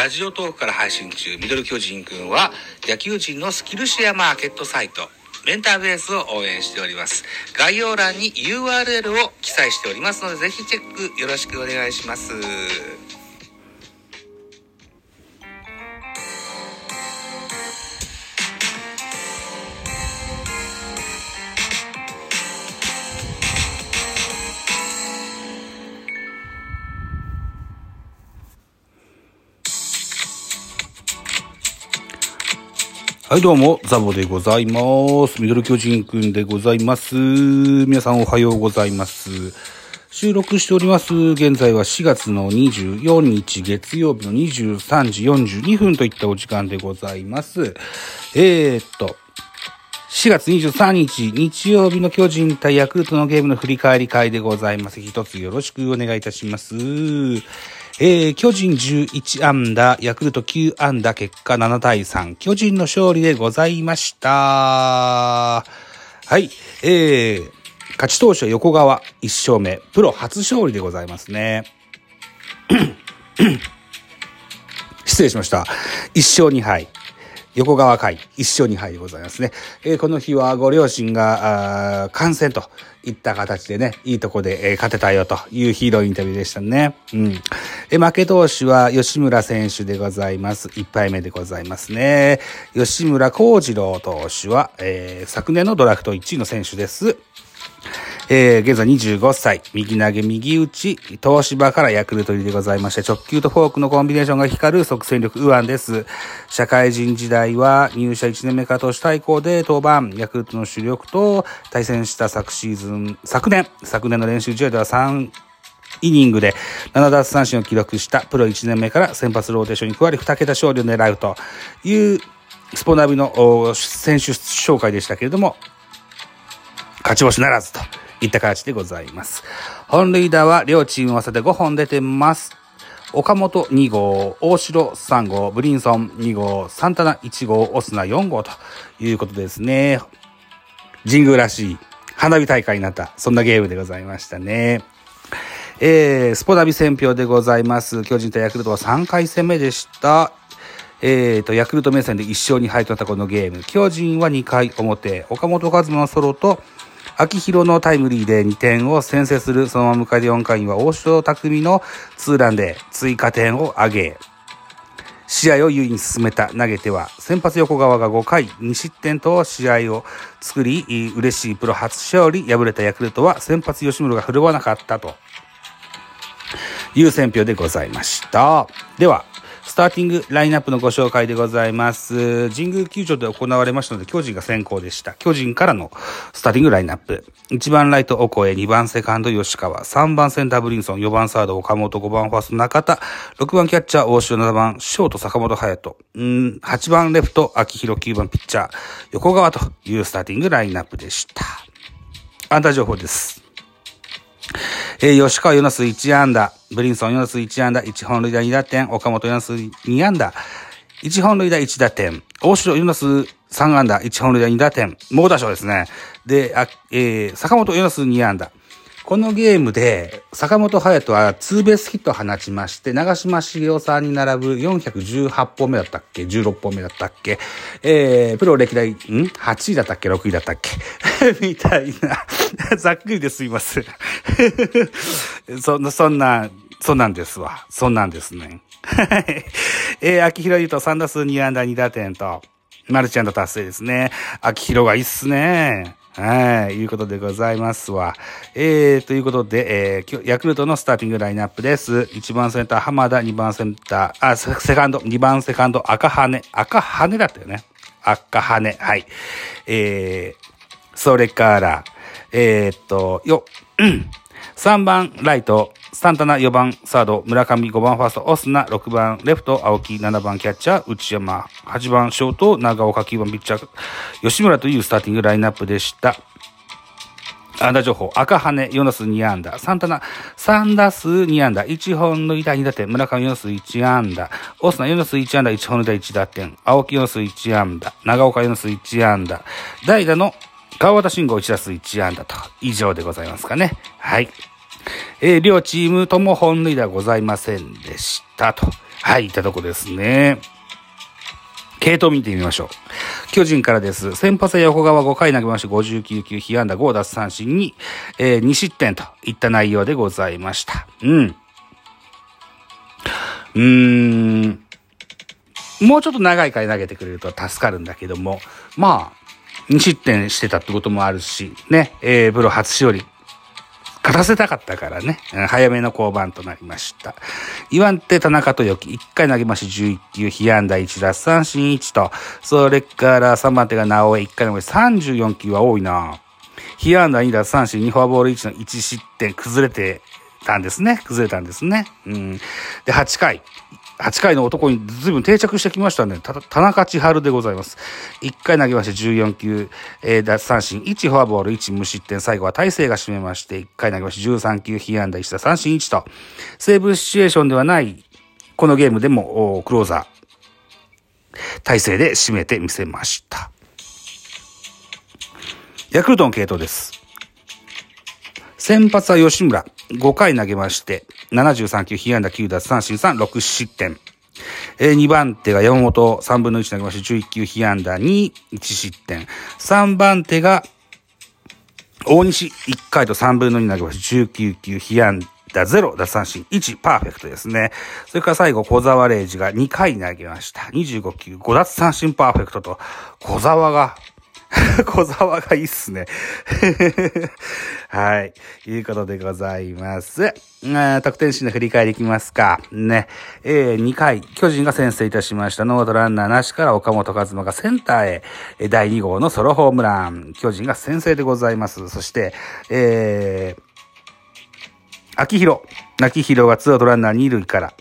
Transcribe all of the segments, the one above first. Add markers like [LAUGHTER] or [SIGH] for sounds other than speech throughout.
ラジオトークから配信中、ミドル巨人くんは、野球人のスキルシェアマーケットサイト、メンターベースを応援しております。概要欄に URL を記載しておりますので、ぜひチェックよろしくお願いします。はい、どうも、ザボでございます。ミドル巨人くんでございます。皆さんおはようございます。収録しております。現在は4月の24日月曜日の23時42分といったお時間でございます。えー、っと、4月23日日曜日の巨人対ヤクルトのゲームの振り返り会でございます。一つよろしくお願いいたします。えー、巨人11安打、ヤクルト9安打、結果7対3。巨人の勝利でございました。はい。えー、勝ち投手は横川1勝目。プロ初勝利でございますね。[COUGHS] 失礼しました。1勝2敗。横川会1勝2敗でございますね。えーこの日はご両親が、あー観戦といった形でね、いいとこで、えー勝てたよというヒーローインタビューでしたね。うん。え負け投手は吉村選手でございます。1敗目でございますね。吉村幸次郎投手は、えー昨年のドラフト1位の選手です。えー現在25歳、右投げ右打ち、東芝からヤクルト入りでございまして、直球とフォークのコンビネーションが光る即戦力右腕です。社会人時代は入社1年目から投手対抗で登板、ヤクルトの主力と対戦した昨シーズン、昨年、昨年の練習試合では3、イニングで7奪三振を記録したプロ1年目から先発ローテーションに加わり2桁勝利を狙うというスポナビの選手紹介でしたけれども、勝ち星ならずといった形でございます。本塁打は両チーム合わせて5本出てます。岡本2号、大城3号、ブリンソン2号、サンタナ1号、オスナ4号ということですね。神宮らしい花火大会になった、そんなゲームでございましたね。えー、スポナビ選票でございます。巨人対ヤクルトは3回戦目でした。えーと、ヤクルト目線で1勝2敗となったこのゲーム。巨人は2回表、岡本和真のソロと、秋広のタイムリーで2点を先制する、そのまま迎えて4回には大城匠のツーランで追加点を挙げ、試合を優位に進めた投げては、先発横川が5回2失点と試合を作り、嬉しいプロ初勝利、敗れたヤクルトは先発吉村が振るわなかったという選評でございました。では、スターティングラインナップのご紹介でございます。神宮球場で行われましたので、巨人が先行でした。巨人からのスターティングラインナップ。1番ライト、オコエ、2番セカンド、吉川、3番センター、ブリンソン、4番サード、岡本、5番ファースト、中田、6番キャッチャー、大城、7番、ショート、坂本隼人、うん8番レフト、秋広、9番ピッチャー、横川というスターティングラインナップでした。アンダー情報です。えー吉川ヨナス1安打、ブリンソンヨナス1安打、1本塁打2打点、岡本ヨナス2安打、1本塁打1打点、大城ヨナス3安打、1本塁打2打点、猛打賞ですね。で、あえー坂本ヨナス2安打。このゲームで、坂本隼人はツーベースヒットを放ちまして、長嶋茂雄さんに並ぶ418本目だったっけ ?16 本目だったっけ？えー、プロ歴代、ん ?8 位だったっけ ?6 位だったっけ？[LAUGHS] みたいな。[LAUGHS] ざっくりですいません。[LAUGHS] そんな、そんな、そんなんですわ。そんなんですね。はい。えー、秋広優と3打数2安打2打点と、マルチ安打達成ですね。秋広がいいっすね。はい、いうことでございますわ。えー、ということで、えー、今日ヤクルトのスターティングラインナップです。1番センター、浜田、2番センター、あ、セカンド、2番セカンド、赤羽。赤羽だったよね。赤羽、はい。えー、それから、えー、っと、よ、うん。3番ライト、サンタナ4番サード、村上5番ファースト、オスナ6番。レフト、青木。7番キャッチャー、内山。8番ショート、長岡9番ピッチャー、吉村というスターティングラインナップでした。安打情報、赤羽、4打数2安打、サンタナ、3打数2安打、1本の板2打点、村上4打数1安打、オスナ4打数1安打、1本の板1打点、青木4打数1安打、長岡4打数1安打、代打の川端慎吾1打数1安打と、以上でございますかね。はい。えー、両チームとも本塁打ございませんでしたと。はい、いったとこですね。系統見てみましょう。巨人からです。先発は横川5回投げまして59球、被安打5奪三振に、えー、2失点といった内容でございました。うん。うーん。もうちょっと長い回投げてくれると助かるんだけども、まあ、2失点してたってこともあるし、ね、えー、プロ初勝利勝たせたかったからね、早めの降板となりました。岩手田中と豊樹、1回投げまし11球、被安打1奪三振1と、それから3番手が直江、1回投げ34球は多いな被安打2奪三振2フォアボール1の1失点崩れてたんですね。崩れたんですね。うん。で、8回、8回の男に随分定着してきましたね。田中千春でございます。1回投げまして14球、えー、奪三振、1フォアボール、1無失点、最後は大勢が締めまして、1回投げまして13球、被安打1打三振1と、セーブシチュエーションではない、このゲームでも、クローザー、大勢で締めてみせました。ヤクルトの系統です。先発は吉村。5回投げまして、73球、被安打9奪三振3、6失点。えー、2番手が山本、3分の1投げまして、11球、被安打2、1失点。3番手が、大西、1回と3分の2投げまして、19球、被安打0、奪三振1、パーフェクトですね。それから最後、小沢礼二が2回投げました。25球、5奪三振パーフェクトと、小沢が [LAUGHS] 小沢がいいっすね [LAUGHS] はい。いうことでございます。得点シーンの振り返りいきますか。ね。えー、2回、巨人が先制いたしました。ノートランナーなしから岡本和真がセンターへ、第2号のソロホームラン。巨人が先制でございます。そして、えー、秋広。秋広がツーアウトランナー2塁から、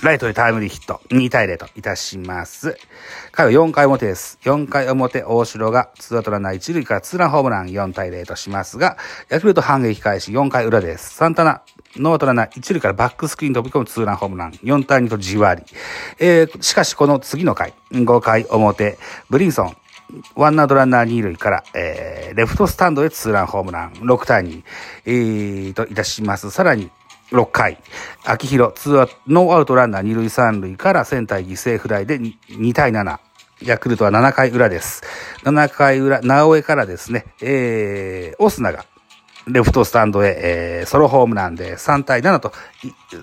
ライトでタイムリーヒット、2対0といたします。回は4回表です。4回表、大城がツーアウトランナー1塁からツーランホームラン4対0としますが、ヤクルト反撃開始4回裏です。サンタナ、ノーアウトランナー1塁からバックスクリーン飛び込むツーランホームラン4対2とじわり。えー、しかしこの次の回、5回表、ブリンソン、ワンアウトランナー2塁から、えー、レフトスタンドへツーランホームラン6対2、えー、といたします。さらに、6回、秋広、ツーアノーアウトランナー2塁3塁からセンター犠牲フライで 2, 対7。ヤクルトは7回裏です。7回裏、直江からですね、えー、オスナがレフトスタンドへ、えー、ソロホームランで3対7と、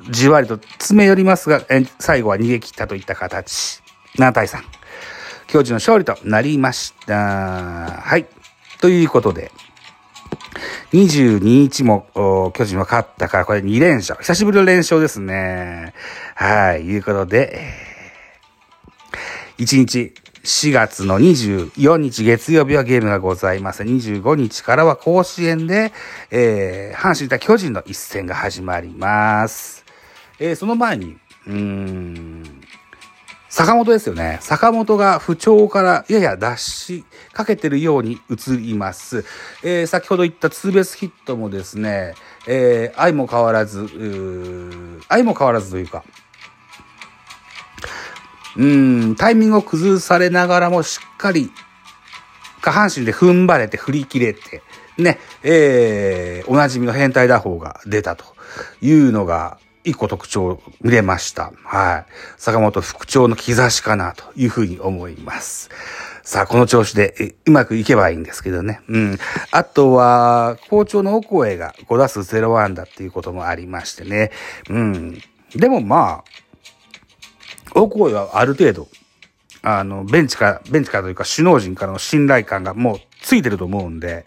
じわりと詰め寄りますが、え最後は逃げ切ったといった形。7対3。巨人の勝利となりました。はい。ということで、22日も巨人は勝ったから、これ2連勝。久しぶりの連勝ですね。はい、いうことで、1日、4月の24日月曜日はゲームがございます。25日からは甲子園で、えー、阪神対巨人の一戦が始まります。えー、その前に、うーん、坂本ですよね。坂本が不調からやや脱しかけてるように映ります。えー、先ほど言ったツーベースヒットもですね、えー、相も変わらず、相も変わらずというか、うん、タイミングを崩されながらもしっかり下半身で踏ん張れて振り切れて、ね、えー、おなじみの変態打法が出たというのが、一個特徴見れました。はい。坂本副長の兆しかなというふうに思います。さあ、この調子でうまくいけばいいんですけどね。うん。あとは、校長の奥越が5打数0安打っていうこともありましてね。うん。でもまあ、奥越はある程度、あの、ベンチから、ベンチからというか首脳陣からの信頼感がもうついてると思うんで、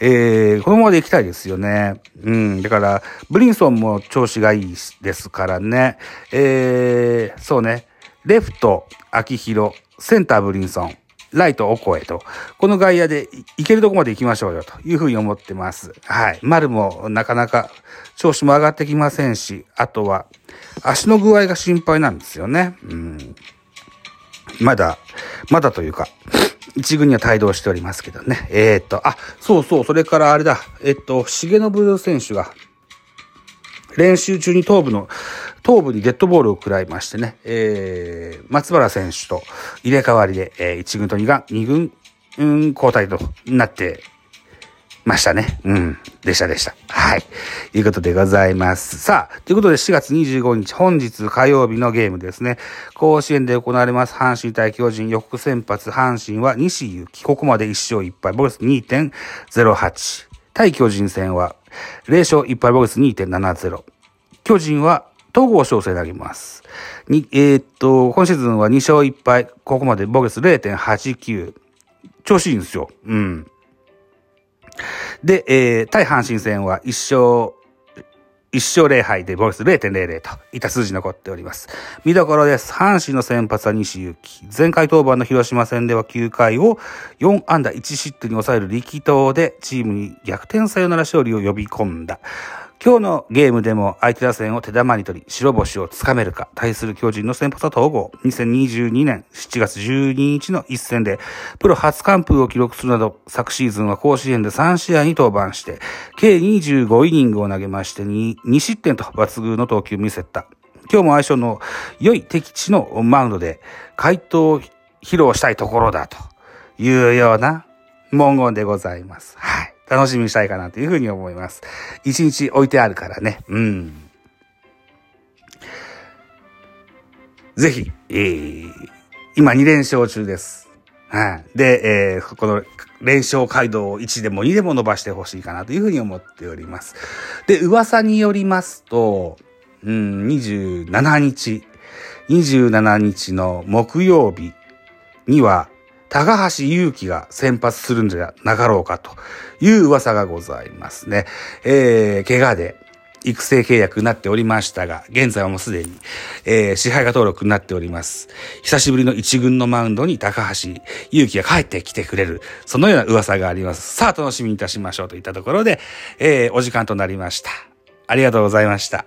えー、このままで行きたいですよね。うん。だから、ブリンソンも調子がいいですからね。えー、そうね。レフト、秋広、センターブリンソン、ライト、オコエと、この外野で行けるとこまで行きましょうよというふうに思ってます。はい。丸もなかなか調子も上がってきませんし、あとは足の具合が心配なんですよね。うん。まだ、まだというか、一軍には帯同しておりますけどね。えー、っと、あ、そうそう、それからあれだ、えっと、重信選手が、練習中に頭部の、頭部にデッドボールを食らいましてね、えー、松原選手と入れ替わりで、えー、1軍と二軍、二軍、うん、交代となってましたね。うん。でしたでした。はい。ということでございます。さあ、ということで4月25日、本日火曜日のゲームですね。甲子園で行われます阪神対巨人予告先発阪神は西勇輝。ここまで1勝1敗、ボルス2.08。対巨人戦は0勝1敗、ボルス2.70。巨人は東郷翔征投げます。に、えー、っと、今シーズンは2勝1敗、ここまでボルス0.89。調子いいんですよ。うん。で、えー、対阪神戦は1勝、1勝0敗でボルス0.00といった数字残っております。見どころです。阪神の先発は西行き。前回登板の広島戦では9回を4安打1失点に抑える力投でチームに逆転サヨナラ勝利を呼び込んだ。今日のゲームでも相手打線を手玉に取り、白星をつかめるか、対する巨人の先発は統合。2022年7月12日の一戦で、プロ初完封を記録するなど、昨シーズンは甲子園で3試合に登板して、計25イニングを投げまして2、2失点と抜群の投球を見せた。今日も相性の良い敵地のマウンドで、回答を披露したいところだというような文言でございます。はい。楽しみにしたいかなというふうに思います。一日置いてあるからね。うん。ぜひ、えー、今2連勝中です。はい。で、えー、この連勝街道を1でも2でも伸ばしてほしいかなというふうに思っております。で、噂によりますと、うん、27日、27日の木曜日には、高橋祐希が先発するんじゃなかろうかという噂がございますね。えー、怪我で育成契約になっておりましたが、現在はもうすでに、えー、支配下登録になっております。久しぶりの一軍のマウンドに高橋祐希が帰ってきてくれる、そのような噂があります。さあ、楽しみにいたしましょうといったところで、えー、お時間となりました。ありがとうございました。